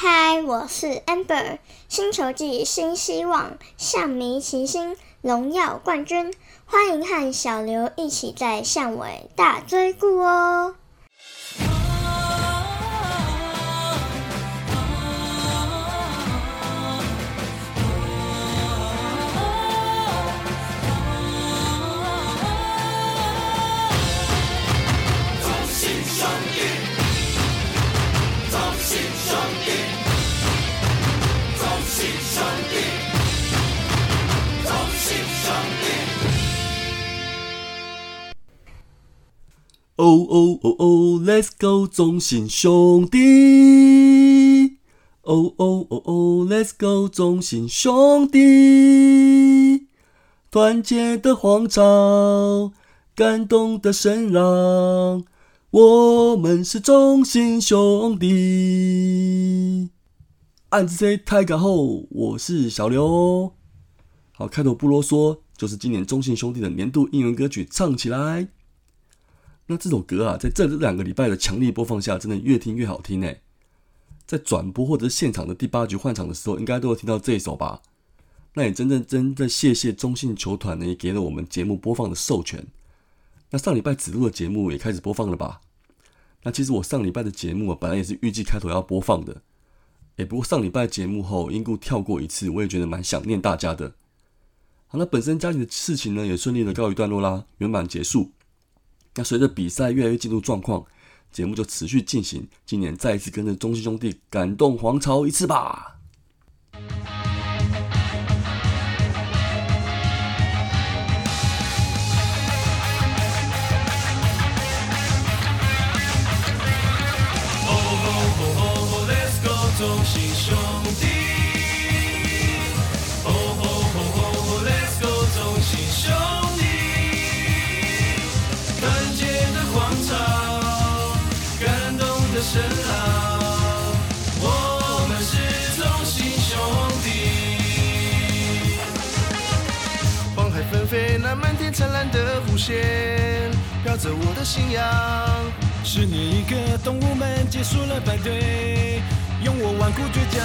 嗨，我是 Amber，星球季新希望，象迷齐心，荣耀冠军，欢迎和小刘一起在巷尾大追顾哦。哦哦哦哦，Let's go，中信兄弟！哦哦哦哦，Let's go，中信兄弟！团结的皇朝，感动的声浪，我们是中信兄弟。暗子 C 太感后，我是小刘。好，开头不啰嗦，就是今年中信兄弟的年度应援歌曲，唱起来。那这首歌啊，在这两个礼拜的强力播放下，真的越听越好听呢。在转播或者是现场的第八局换场的时候，应该都会听到这一首吧？那也真正真的谢谢中信球团呢，也给了我们节目播放的授权。那上礼拜子路的节目也开始播放了吧？那其实我上礼拜的节目啊，本来也是预计开头要播放的。哎，不过上礼拜节目后因故跳过一次，我也觉得蛮想念大家的。好，那本身家里的事情呢，也顺利的告一段落啦，圆满结束。那随着比赛越来越进入状况，节目就持续进行。今年再一次跟着中信兄弟感动皇朝一次吧！中信兄弟！的声浪，我们是同心兄弟。黄海纷飞，那漫天灿烂的弧线，飘着我的信仰。十年一个，动物们结束了排队，用我顽固倔强，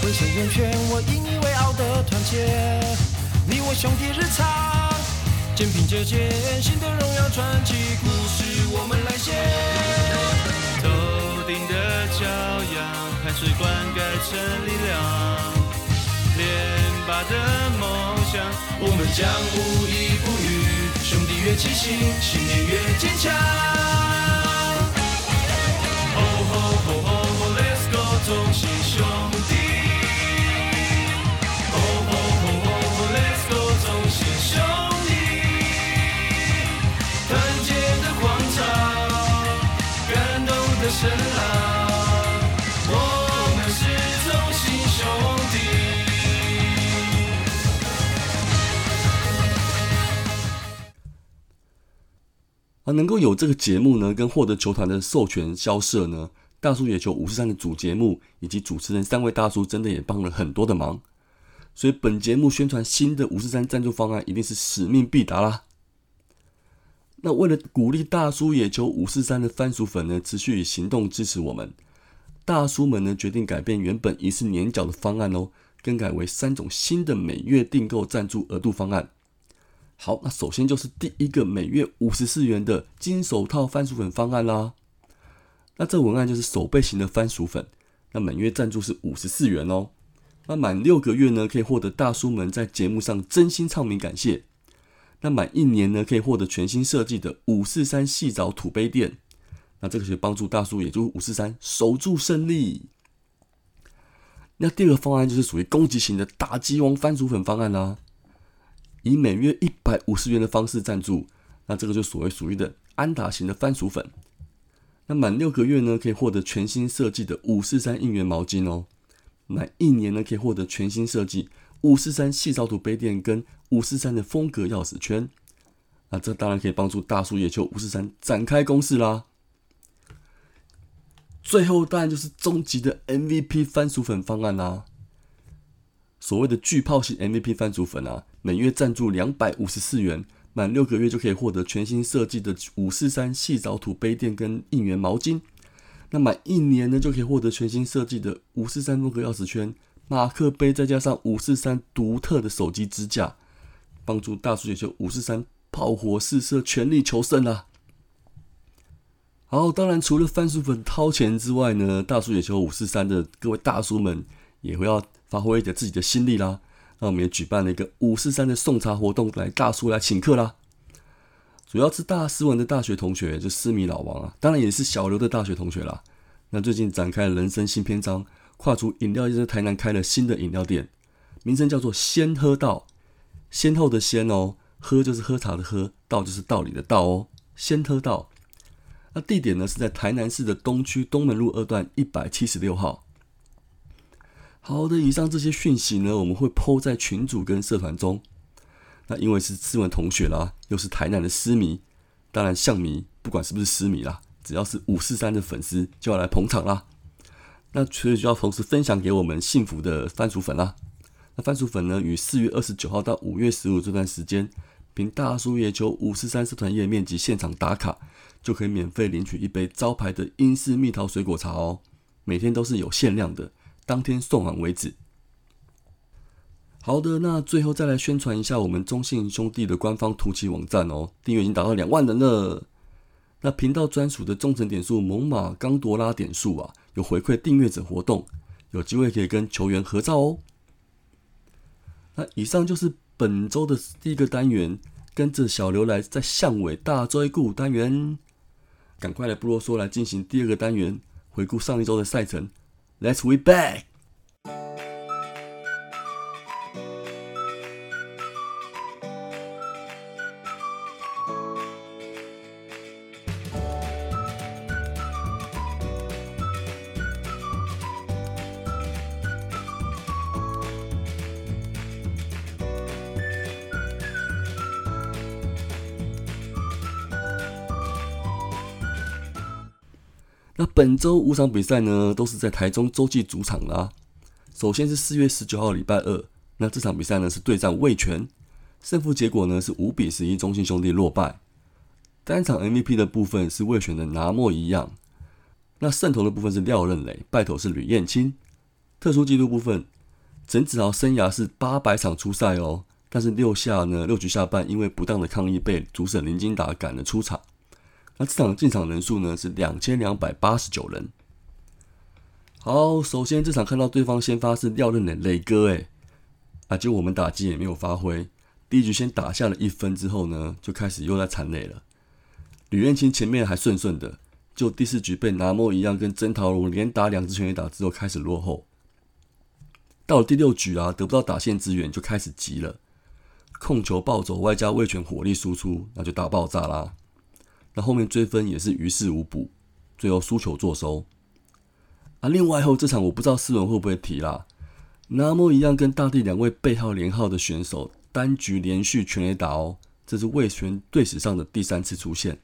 浑身人权，我引以为傲的团结，你我兄弟日常，肩并着肩，新的荣耀传奇故事我们来写。骄阳，汗水灌溉成力量。连拔的梦想，我们将无依不语。兄弟越齐心，信念越坚强。而，能够有这个节目呢，跟获得球团的授权交涉呢，大叔野球五十三的主节目以及主持人三位大叔真的也帮了很多的忙，所以本节目宣传新的五十三赞助方案一定是使命必达啦。那为了鼓励大叔野球五四三的番薯粉呢，持续以行动支持我们，大叔们呢决定改变原本一次年缴的方案哦，更改为三种新的每月订购赞助额度方案。好，那首先就是第一个每月五十四元的金手套番薯粉方案啦。那这文案就是手背型的番薯粉，那每月赞助是五十四元哦。那满六个月呢，可以获得大叔们在节目上真心唱名感谢。那满一年呢，可以获得全新设计的五四三细藻土杯垫。那这个是帮助大叔，也就是五四三守住胜利。那第二个方案就是属于攻击型的打击王番薯粉方案啦。以每月一百五十元的方式赞助，那这个就所谓属于的安打型的番薯粉。那满六个月呢，可以获得全新设计的五四三应援毛巾哦。满一年呢，可以获得全新设计五四三细藻土杯垫跟五四三的风格钥匙圈。那这当然可以帮助大叔野球五四三展开攻势啦。最后当然就是终极的 MVP 番薯粉方案啦。所谓的巨炮型 MVP 番薯粉啊，每月赞助两百五十四元，满六个月就可以获得全新设计的五四三细藻土杯垫跟应援毛巾。那满一年呢，就可以获得全新设计的五四三风格钥匙圈、马克杯，再加上五四三独特的手机支架，帮助大叔野球五四三炮火四射，全力求胜啊！好，当然除了番薯粉掏钱之外呢，大叔野球五四三的各位大叔们也会要发挥一点自己的心力啦。那我们也举办了一个五四三的送茶活动，来大叔来请客啦。主要是大斯文的大学同学，就思迷老王啊，当然也是小刘的大学同学啦。那最近展开了人生新篇章，跨出饮料业，在台南开了新的饮料店，名称叫做“先喝道”，先后的先哦，喝就是喝茶的喝，道就是道理的道哦，先喝道。那地点呢是在台南市的东区东门路二段一百七十六号。好的，以上这些讯息呢，我们会抛在群组跟社团中。那因为是志文同学啦，又是台南的私迷，当然象迷不管是不是私迷啦，只要是五四三的粉丝就要来捧场啦。那所以就要同时分享给我们幸福的番薯粉啦。那番薯粉呢，于四月二十九号到五月十五这段时间，凭大叔野球五四三社团页面及现场打卡，就可以免费领取一杯招牌的英式蜜桃水果茶哦。每天都是有限量的，当天送完为止。好的，那最后再来宣传一下我们中信兄弟的官方图奇网站哦，订阅已经达到两万人了。那频道专属的忠诚点数猛犸刚多拉点数啊，有回馈订阅者活动，有机会可以跟球员合照哦。那以上就是本周的第一个单元，跟着小刘来在巷尾大追顾单元，赶快来不啰嗦来进行第二个单元，回顾上一周的赛程。Let's we back。本周五场比赛呢，都是在台中洲际主场啦。首先是四月十九号礼拜二，那这场比赛呢是对战魏全，胜负结果呢是五比十一，中信兄弟落败。单场 MVP 的部分是味全的拿莫一样，那胜投的部分是廖任磊，败投是吕彦青。特殊纪录部分，陈子豪生涯是八百场出赛哦，但是六下呢六局下半因为不当的抗议被主审林金达赶了出场。那这场进场人数呢是两千两百八十九人。好，首先这场看到对方先发是廖任磊磊哥，诶，啊，就我们打击也没有发挥。第一局先打下了一分之后呢，就开始又在残垒了。吕彦青前面还顺顺的，就第四局被拿莫一样跟曾桃龙连打两支全垒打之后开始落后。到了第六局啊，得不到打线支援就开始急了，控球暴走外加味全火力输出，那就大爆炸啦。那后面追分也是于事无补，最后输球作收。啊，另外后这场我不知道斯文会不会提啦。那么一样跟大地两位背号连号的选手单局连续全垒打哦，这是魏权队史上的第三次出现。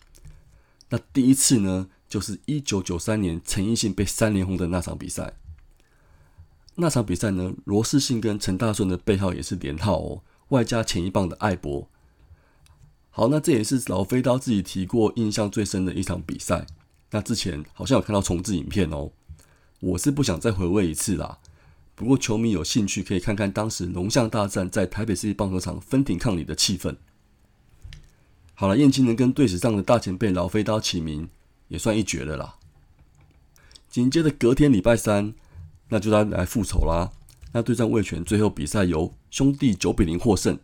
那第一次呢，就是一九九三年陈奕迅被三连轰的那场比赛。那场比赛呢，罗世信跟陈大顺的背号也是连号哦，外加前一棒的艾博。好，那这也是老飞刀自己提过印象最深的一场比赛。那之前好像有看到重置影片哦，我是不想再回味一次啦。不过球迷有兴趣可以看看当时龙象大战在台北市棒球场分庭抗礼的气氛。好了，燕青能跟队史上的大前辈老飞刀齐名，也算一绝了啦。紧接着隔天礼拜三，那就他来复仇啦。那对战味全，最后比赛由兄弟九比零获胜。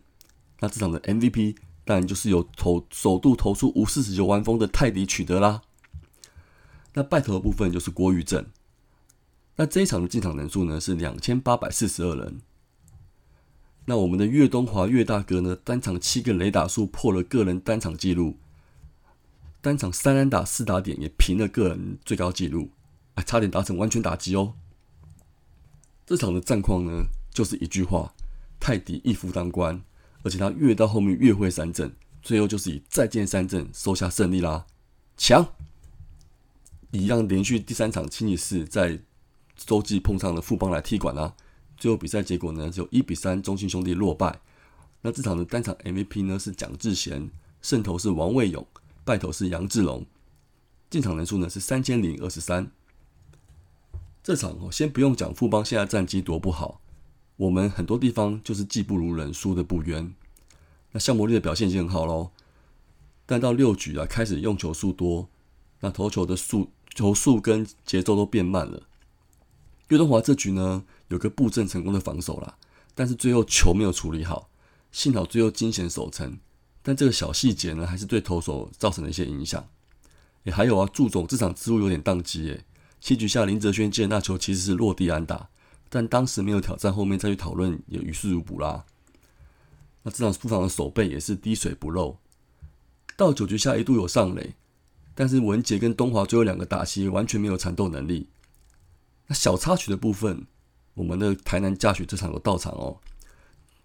那这场的 MVP。当然就是由投首度投出无四十九完封的泰迪取得啦。那败投的部分就是郭玉正。那这一场的进场人数呢是两千八百四十二人。那我们的岳东华岳大哥呢，单场七个雷打数破了个人单场纪录，单场三安打四打点也平了个人最高纪录，还，差点达成完全打击哦。这场的战况呢，就是一句话：泰迪一夫当关。而且他越到后面越会三振，最后就是以再见三振收下胜利啦！强，一样连续第三场星期四在洲际碰上了富邦来踢馆啦。最后比赛结果呢，只有一比三，中信兄弟落败。那这场的单场 MVP 呢是蒋志贤，胜投是王卫勇，败投是杨志龙，进场人数呢是三千零二十三。这场哦，先不用讲富邦现在战绩多不好，我们很多地方就是技不如人，输的不冤。那向魔力的表现已经很好喽，但到六局啊，开始用球数多，那投球的速球速跟节奏都变慢了。岳东华这局呢，有个布阵成功的防守啦，但是最后球没有处理好，幸好最后惊险守成。但这个小细节呢，还是对投手造成了一些影响。也还有啊，祝总这场之路有点宕机诶。七局下林哲轩接那球其实是落地安打，但当时没有挑战，后面再去讨论也于事无补啦。那这场布防的守备也是滴水不漏。到九局下一度有上垒，但是文杰跟东华最后两个打席完全没有缠斗能力。那小插曲的部分，我们的台南驾许这场有到场哦，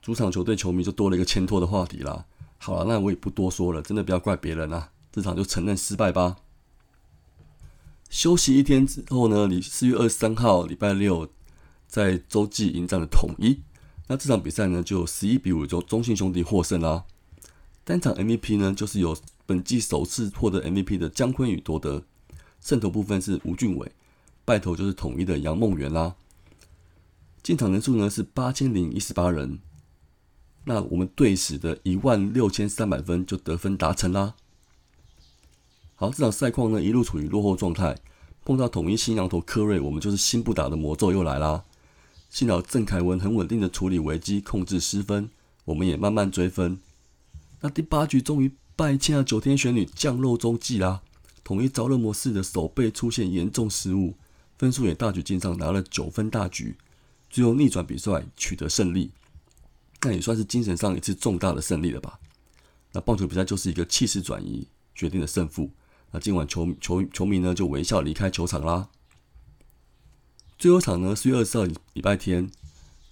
主场球队球迷就多了一个牵拖的话题啦。好了，那我也不多说了，真的不要怪别人啊，这场就承认失败吧。休息一天之后呢，你四月二十三号礼拜六在洲际迎战的统一，那这场比赛呢就十一比五中中信兄弟获胜啦。单场 MVP 呢就是由本季首次获得 MVP 的姜昆宇夺得，胜投部分是吴俊伟。败投就是统一的杨梦圆啦。进场人数呢是八千零一十八人，那我们队史的一万六千三百分就得分达成啦。好，这场赛况呢一路处于落后状态，碰到统一新羊头科瑞，我们就是心不打的魔咒又来啦。幸好郑凯文很稳定的处理危机，控制失分，我们也慢慢追分。那第八局终于败欠了九天玄女降落中继啦，统一着热模式的手背出现严重失误。分数也大举进账，拿了九分大局，最后逆转比赛取得胜利，那也算是精神上一次重大的胜利了吧？那棒球比赛就是一个气势转移决定的胜负。那今晚球球球迷呢就微笑离开球场啦。最后一场呢四月二十二礼拜天，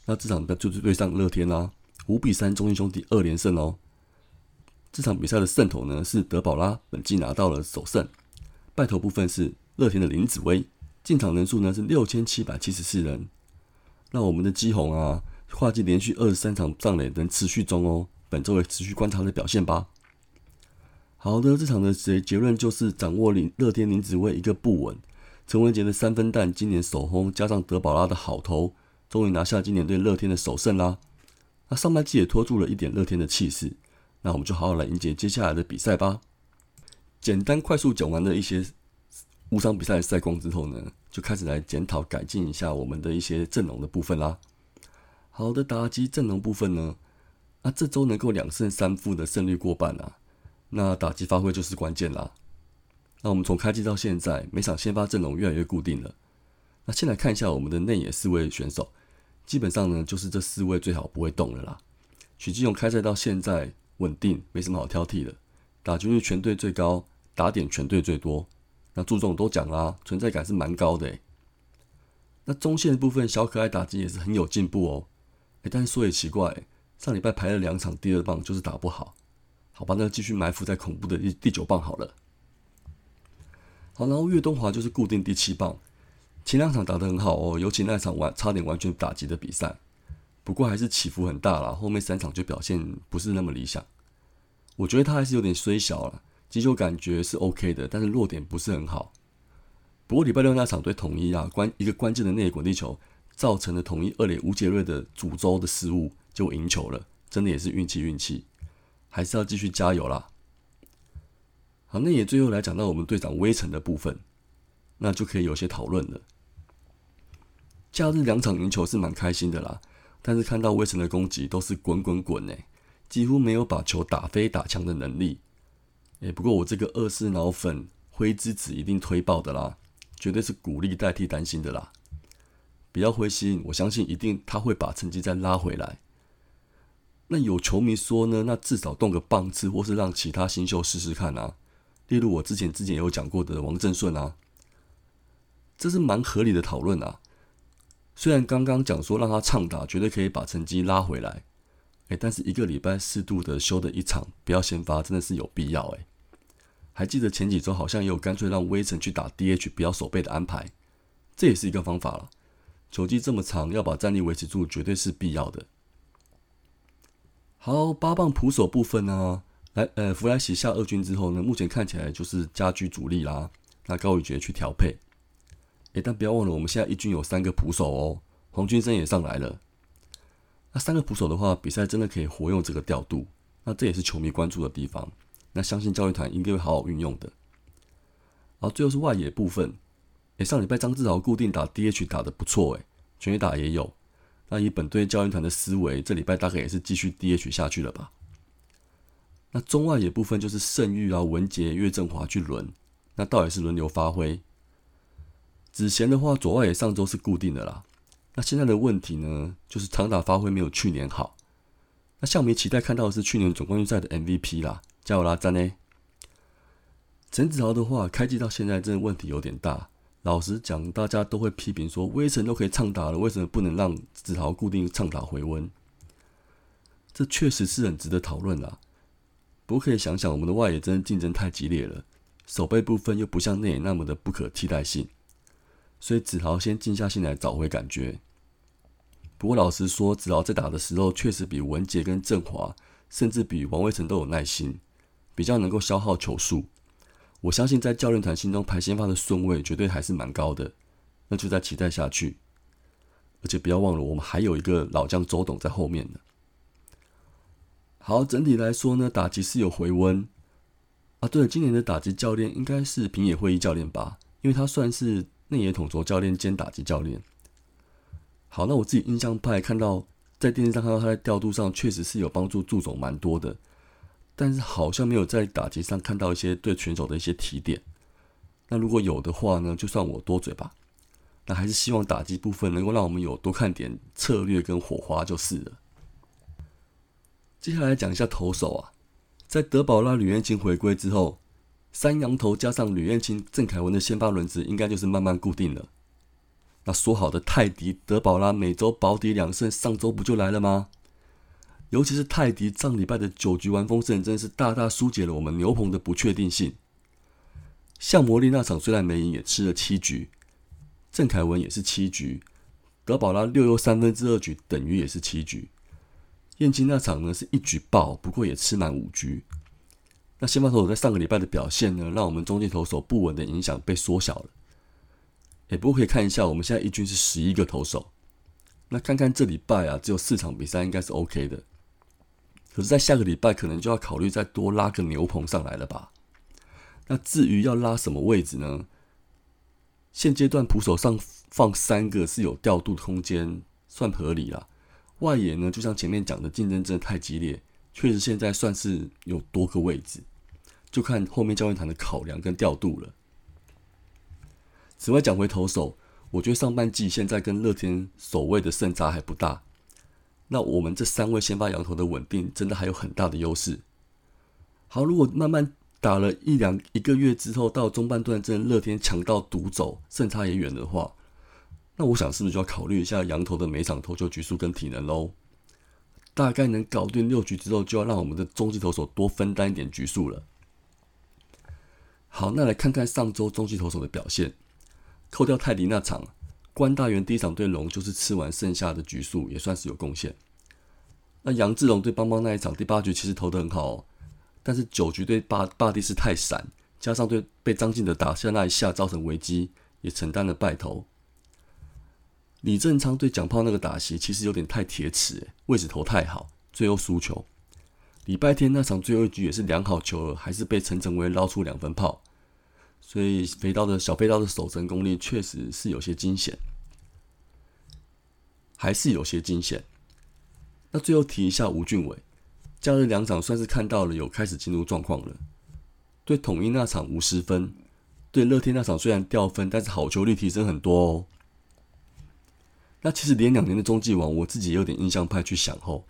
那这场就是对上乐天啦，五比三中信兄弟二连胜哦。这场比赛的胜投呢是德保拉，本季拿到了首胜，败投部分是乐天的林子威。进场人数呢是六千七百七十四人。那我们的基宏啊，跨季连续二十三场上垒能持续中哦，本周也持续观察他的表现吧。好的，这场的结结论就是掌握林乐天林子威一个不稳，陈文杰的三分弹今年首轰，加上德保拉的好投，终于拿下今年对乐天的首胜啦。那上半季也拖住了一点乐天的气势，那我们就好好来迎接接下来的比赛吧。简单快速讲完了一些。误伤比赛的赛况之后呢，就开始来检讨改进一下我们的一些阵容的部分啦。好的，打击阵容部分呢，那这周能够两胜三负的胜率过半啊，那打击发挥就是关键啦。那我们从开机到现在，每场先发阵容越来越固定了。那先来看一下我们的内野四位选手，基本上呢就是这四位最好不会动了啦。许继勇开赛到现在稳定，没什么好挑剔的，打击率全队最高，打点全队最多。那朱总都讲啦，存在感是蛮高的。那中线的部分，小可爱打击也是很有进步哦。哎，但是说也奇怪，上礼拜排了两场第二棒，就是打不好。好吧，那继续埋伏在恐怖的第第九棒好了。然后岳东华就是固定第七棒，前两场打得很好哦，尤其那场完差点完全打击的比赛。不过还是起伏很大啦，后面三场就表现不是那么理想。我觉得他还是有点衰小了。击球感觉是 OK 的，但是落点不是很好。不过礼拜六那场对统一啊，关一个关键的内滚地球，造成了统一二垒吴杰瑞的主轴的失误，就赢球了。真的也是运气运气，还是要继续加油啦。好，那也最后来讲到我们队长威城的部分，那就可以有些讨论了。假日两场赢球是蛮开心的啦，但是看到威城的攻击都是滚滚滚诶，几乎没有把球打飞打墙的能力。哎，不过我这个二世脑粉灰之子一定推爆的啦，绝对是鼓励代替担心的啦。不要灰心，我相信一定他会把成绩再拉回来。那有球迷说呢，那至少动个棒次，或是让其他新秀试试看啊。例如我之前之前有讲过的王正顺啊，这是蛮合理的讨论啊。虽然刚刚讲说让他畅打，绝对可以把成绩拉回来，哎，但是一个礼拜适度的休的一场，不要先发，真的是有必要哎。还记得前几周好像也有干脆让威城去打 DH 不要守备的安排，这也是一个方法了。球季这么长，要把战力维持住，绝对是必要的。好，八棒捕手部分呢，来呃，弗莱喜下二军之后呢，目前看起来就是家居主力啦。那高宇杰去调配，诶，但不要忘了，我们现在一军有三个捕手哦，黄军生也上来了。那三个捕手的话，比赛真的可以活用这个调度，那这也是球迷关注的地方。那相信教练团应该会好好运用的。然后最后是外野部分，诶，上礼拜张志豪固定打 DH 打的不错，诶，全垒打也有。那以本队教练团的思维，这礼拜大概也是继续 DH 下去了吧？那中外野部分就是盛玉啊、文杰、岳振华去轮，那倒也是轮流发挥。子贤的话，左外野上周是固定的啦。那现在的问题呢，就是长打发挥没有去年好。那向迷期待看到的是去年总冠军赛的 MVP 啦，加油啦，赞呢！陈子豪的话，开季到现在真的问题有点大。老实讲，大家都会批评说，威神都可以畅打了，为什么不能让子豪固定畅打回温？这确实是很值得讨论啦。不过可以想想，我们的外野真的竞争太激烈了，守备部分又不像内野那么的不可替代性，所以子豪先静下心来找回感觉。不过老实说，子豪在打的时候确实比文杰跟振华，甚至比王威成都有耐心，比较能够消耗球数。我相信在教练团心中排先发的顺位绝对还是蛮高的，那就再期待下去。而且不要忘了，我们还有一个老将周董在后面呢。好，整体来说呢，打击是有回温啊。对了，今年的打击教练应该是平野会议教练吧，因为他算是内野统筹教练兼打击教练。好，那我自己印象派看到在电视上看到他在调度上确实是有帮助，助总蛮多的。但是好像没有在打击上看到一些对选手的一些提点。那如果有的话呢，就算我多嘴吧。那还是希望打击部分能够让我们有多看点策略跟火花就是了。接下来讲一下投手啊，在德保拉、吕彦青回归之后，三羊头加上吕彦青、郑凯文的先发轮子应该就是慢慢固定了。那说好的泰迪、德保拉每周保底两胜，上周不就来了吗？尤其是泰迪上礼拜的九局完封胜，真是大大疏解了我们牛棚的不确定性。像魔力那场虽然没赢，也吃了七局；郑凯文也是七局；德保拉六又三分之二局，等于也是七局。燕京那场呢是一局爆，不过也吃满五局。那先发投手在上个礼拜的表现呢，让我们中继投手不稳的影响被缩小了。也不过可以看一下，我们现在一军是十一个投手。那看看这礼拜啊，只有四场比赛应该是 OK 的。可是，在下个礼拜可能就要考虑再多拉个牛棚上来了吧？那至于要拉什么位置呢？现阶段捕手上放三个是有调度空间，算合理了。外野呢，就像前面讲的，竞争真的太激烈，确实现在算是有多个位置，就看后面教练团的考量跟调度了。此外，讲回投手，我觉得上半季现在跟乐天守卫的胜差还不大。那我们这三位先发羊头的稳定，真的还有很大的优势。好，如果慢慢打了一两一个月之后，到中半段真的乐天强到独走，胜差也远的话，那我想是不是就要考虑一下羊头的每场投球局数跟体能喽？大概能搞定六局之后，就要让我们的中继投手多分担一点局数了。好，那来看看上周中继投手的表现，扣掉泰迪那场。关大元第一场对龙就是吃完剩下的局数，也算是有贡献。那杨志龙对邦邦那一场第八局其实投的很好，哦，但是九局对巴巴蒂斯太散，加上对被张进德打下那一下造成危机，也承担了败投。李正昌对蒋炮那个打席其实有点太铁齿，位置投太好，最后输球。礼拜天那场最后一局也是良好球，还是被陈成威捞出两分炮。所以飞刀的小飞刀的守城功力确实是有些惊险，还是有些惊险。那最后提一下吴俊伟，假日两场算是看到了有开始进入状况了。对统一那场五十分，对乐天那场虽然掉分，但是好球率提升很多哦。那其实连两年的中继王，我自己也有点印象派去想后，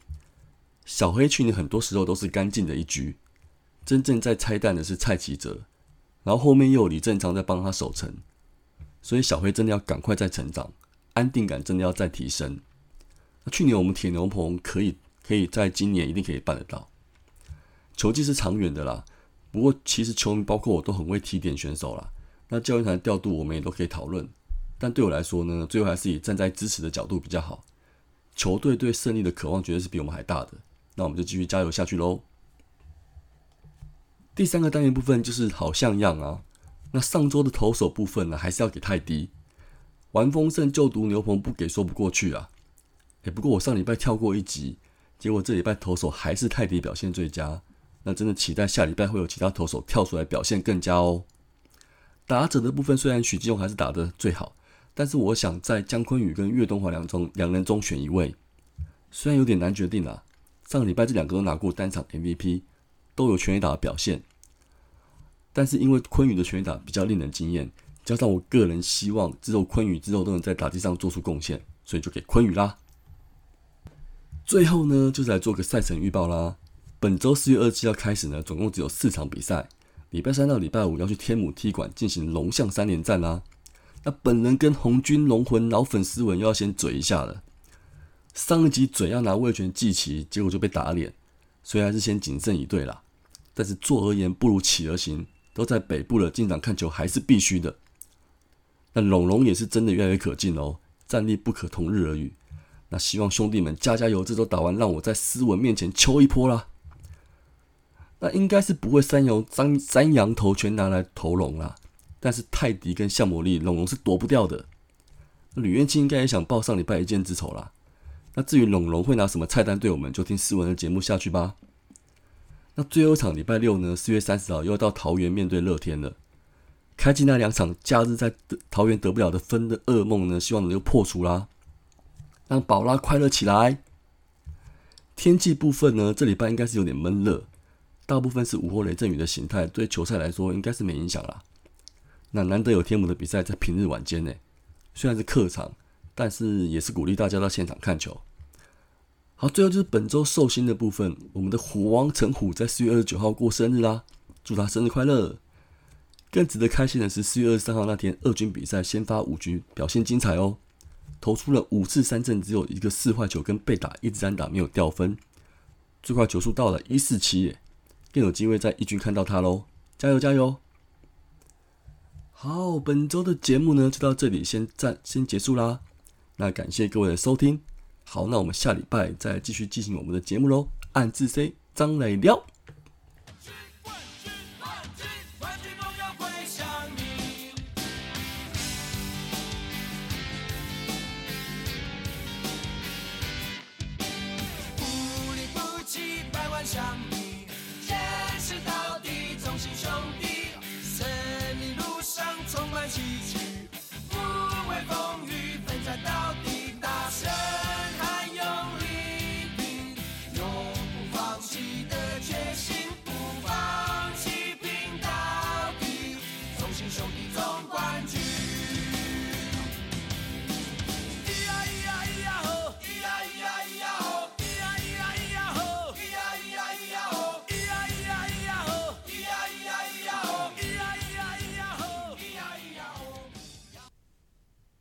小黑去年很多时候都是干净的一局，真正在拆弹的是蔡奇哲。然后后面又有李正昌在帮他守城，所以小黑真的要赶快再成长，安定感真的要再提升。那去年我们铁牛棚可以可以在今年一定可以办得到。球技是长远的啦，不过其实球迷包括我都很会提点选手啦。那教练团调度我们也都可以讨论，但对我来说呢，最后还是以站在支持的角度比较好。球队对胜利的渴望绝对是比我们还大的，那我们就继续加油下去喽。第三个单元部分就是好像样啊，那上周的投手部分呢，还是要给泰迪。玩丰盛就读牛棚不给说不过去啊！哎，不过我上礼拜跳过一集，结果这礼拜投手还是泰迪表现最佳，那真的期待下礼拜会有其他投手跳出来表现更佳哦。打者的部分虽然许继勇还是打得最好，但是我想在姜昆宇跟岳东华两中两人中选一位，虽然有点难决定啦。上个礼拜这两个都拿过单场 MVP，都有全垒打的表现，但是因为昆宇的全垒打比较令人惊艳。加上我个人希望之后昆宇之后都能在打击上做出贡献，所以就给昆宇啦。最后呢，就是来做个赛程预报啦。本周四月二十七号开始呢，总共只有四场比赛。礼拜三到礼拜五要去天母踢馆进行龙象三连战啦。那本人跟红军龙魂老粉丝们又要先嘴一下了。上一集嘴要拿魏权祭旗，结果就被打脸，所以还是先谨慎以对啦。但是做而言不如起而行，都在北部了，进场看球还是必须的。那龙龙也是真的越来越可敬哦，战力不可同日而语。那希望兄弟们加加油，这周打完让我在斯文面前抽一波啦。那应该是不会三羊三三羊头全拿来投龙啦，但是泰迪跟向魔力龙龙是躲不掉的。吕元清应该也想报上礼拜一箭之仇啦。那至于龙龙会拿什么菜单对我们，就听斯文的节目下去吧。那最后一场礼拜六呢，四月三十号又要到桃园面对乐天了。开机那两场假日在桃园得不了的分的噩梦呢，希望能够破除啦，让宝拉快乐起来。天气部分呢，这礼拜应该是有点闷热，大部分是午后雷阵雨的形态，对球赛来说应该是没影响啦。那难得有天母的比赛在平日晚间呢，虽然是客场，但是也是鼓励大家到现场看球。好，最后就是本周寿星的部分，我们的虎王陈虎在四月二十九号过生日啦，祝他生日快乐！更值得开心的是，四月二十三号那天，二军比赛先发五局，表现精彩哦，投出了五次三振，只有一个四坏球跟被打，一直单打没有掉分，最快球速到了一四七耶，更有机会在一军看到他喽，加油加油！好，本周的节目呢就到这里先暂先结束啦，那感谢各位的收听，好，那我们下礼拜再继续进行我们的节目喽，暗自 C 张磊聊。